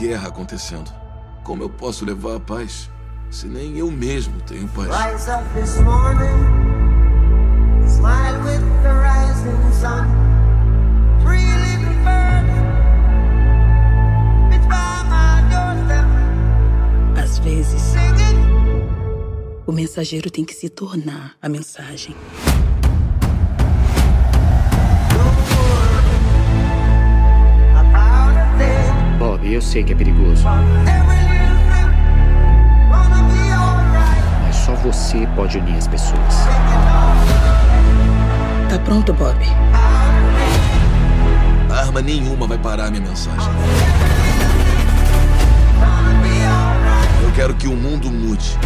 guerra acontecendo. Como eu posso levar a paz se nem eu mesmo tenho paz? Rise up this morning, smile with the rising sun. Free little bird, it's by my doorstep. Às vezes, o mensageiro tem que se tornar a mensagem. Eu sei que é perigoso. Mas só você pode unir as pessoas. Tá pronto, Bob? Arma nenhuma vai parar a minha mensagem. Eu quero que o mundo mude.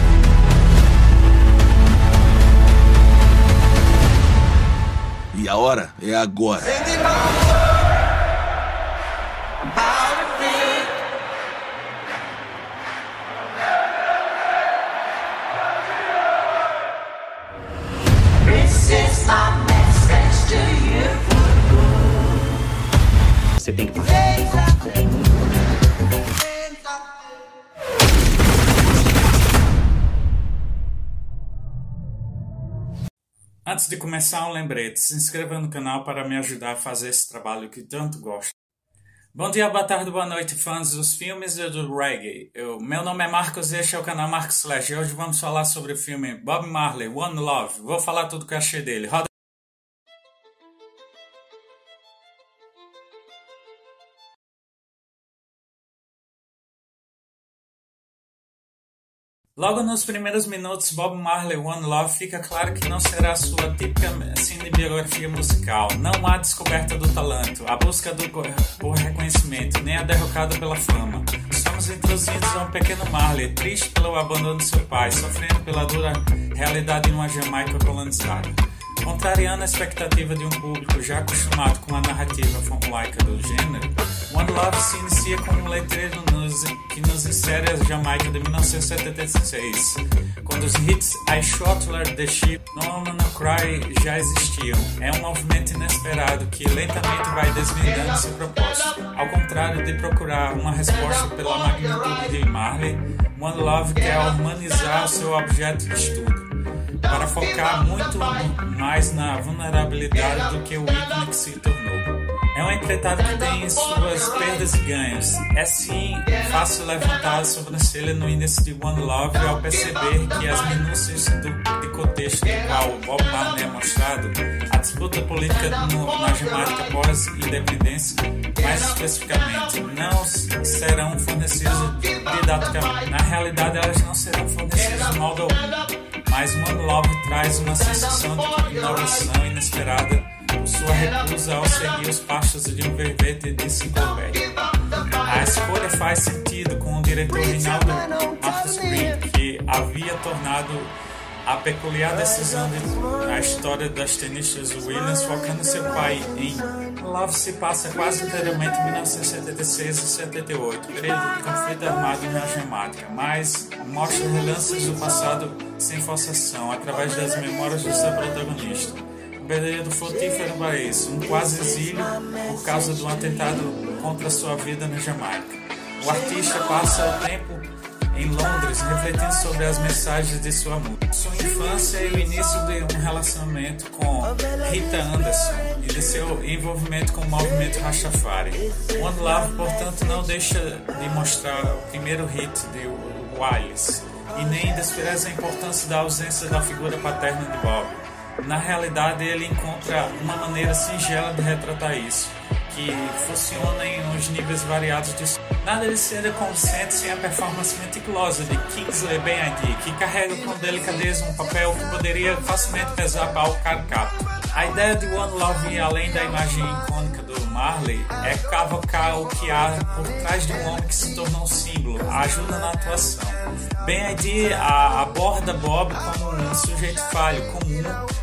E a hora é agora. Antes de começar, um lembrete: se inscreva no canal para me ajudar a fazer esse trabalho que tanto gosto. Bom dia, boa tarde, boa noite, fãs dos filmes e do reggae. Eu, meu nome é Marcos e este é o canal Marcos Slash. E hoje vamos falar sobre o filme Bob Marley, One Love. Vou falar tudo que eu achei dele. Roda Logo nos primeiros minutos, Bob Marley One Love fica claro que não será sua típica cinebiografia musical. Não há descoberta do talento, a busca do, por reconhecimento, nem a derrocada pela fama. Somos introduzidos a um pequeno Marley, triste pelo abandono de seu pai, sofrendo pela dura realidade de uma Jamaica colonizada. Contrariando a expectativa de um público já acostumado com a narrativa formulaica do gênero, One Love se inicia com um letreiro nos, que nos insere a Jamaica de 1976, quando os hits I Shot the Ship, No No Cry já existiam. É um movimento inesperado que lentamente vai desvendando seu propósito. Ao contrário de procurar uma resposta pela magnitude de Marley, One Love quer humanizar seu objeto de estudo para focar muito mais na vulnerabilidade do que o ícone que se tornou. É um empreitada que tem suas perdas e ganhos. É sim fácil levantar a sobrancelha no início de One Love ao perceber que as minúcias do, de contexto do qual Bob Marley é mostrado, a disputa política no, na pós-independência, mais especificamente, não serão fornecidas didaticamente. Na realidade, elas não serão fornecidas de modo algum mas One Love traz uma sensação de inovação inesperada por sua recusa ao seguir os passos de um verbete de enciclopédia. A escolha faz sentido com o diretor Rinaldo Marcus Green, que havia tornado a peculiar decisão de, na história das tenistas Williams focando seu pai em Love se passa quase inteiramente em 1976 e 78, período de conflito armado na Jamaica, mas mostra relances do passado sem forçação, através das memórias do seu protagonista. Um período frutífero para isso, um quase exílio por causa de um atentado contra sua vida na Jamaica. O artista passa o tempo em Londres, refletindo sobre as mensagens de sua música. Sua infância e o início de um relacionamento com Rita Anderson e de seu envolvimento com o movimento Rastafari. One Love, portanto, não deixa de mostrar o primeiro hit de Wiles e nem despreza a importância da ausência da figura paterna de Bob. Na realidade, ele encontra uma maneira singela de retratar isso que funciona em uns níveis variados de Nada de ser consciente sem a performance meticulosa de Kingsley Ben-Adir, que carrega com delicadeza um papel que poderia facilmente pesar para o caricato. A ideia de One Love além da imagem icônica do Marley é cavocar o que há por trás de um homem que se tornou um símbolo, ajuda na atuação. Ben-Adir aborda Bob como um sujeito falho, comum,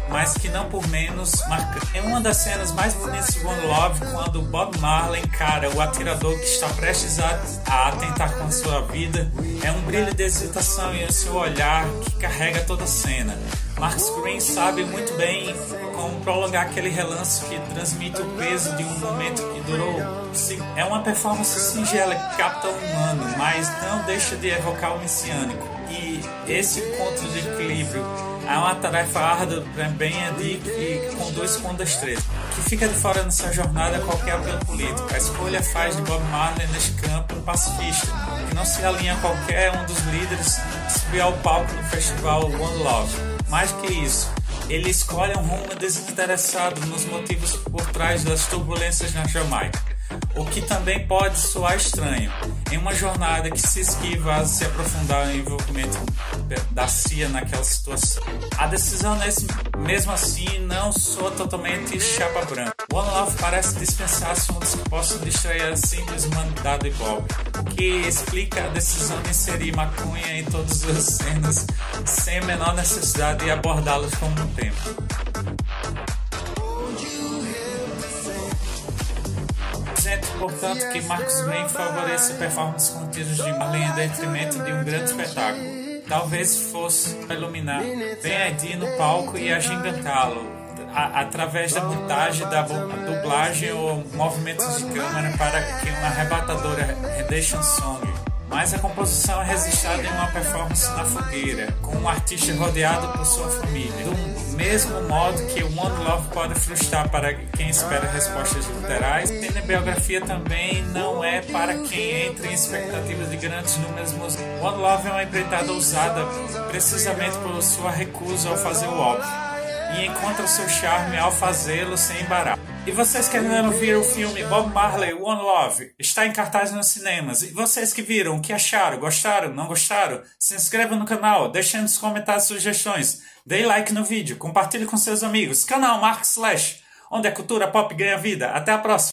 mas que não por menos marcante. É uma das cenas mais bonitas de One Love quando Bob Marley encara o atirador que está prestes a, a atentar com a sua vida. É um brilho de hesitação em seu olhar que carrega toda a cena. Marcus Green sabe muito bem como prolongar aquele relance que transmite o peso de um momento que durou. É uma performance singela que capta o humano, mas não deixa de evocar o messiânico. E esse encontro de equilíbrio é uma tarefa árdua para Ben Adi que conduz com destreza. Que fica de fora nessa jornada qualquer apelo político. A escolha faz de Bob Marley neste campo um pacifista, que não se alinha a qualquer um dos líderes que subiu ao palco no festival One Love. Mais que isso, ele escolhe um rumo desinteressado nos motivos por trás das turbulências na Jamaica o que também pode soar estranho. Em uma jornada que se esquiva a se aprofundar no envolvimento da CIA naquela situação. A decisão, nesse, mesmo assim, não soa totalmente chapa branca. One Love parece dispensar assuntos que possam distrair a simples de Bob, o que explica a decisão de inserir maconha em todas as cenas sem a menor necessidade de abordá-los como um tempo. Portanto, que Marcos Green favoreça performances contínuas de Marlene em detrimento de um grande espetáculo. Talvez fosse iluminar bem Edi no palco e agigantá-lo, através da montagem, da dublagem ou movimentos de câmera para que uma arrebatadora Redemption Song mas a composição é registrada em uma performance na fogueira, com o um artista rodeado por sua família. Do mesmo modo que One Love pode frustrar para quem espera respostas literais, a biografia também não é para quem entra em expectativas de grandes números musicais. One Love é uma empreitada usada precisamente por sua recusa ao fazer o óbvio e encontra seu charme ao fazê-lo sem embaraço. E vocês que ainda não viram o filme Bob Marley One Love, está em cartaz nos cinemas. E vocês que viram, o que acharam? Gostaram? Não gostaram? Se inscreva no canal, deixem nos comentários sugestões, dê like no vídeo, compartilhe com seus amigos. Canal Mark Slash, onde a cultura pop ganha vida. Até a próxima!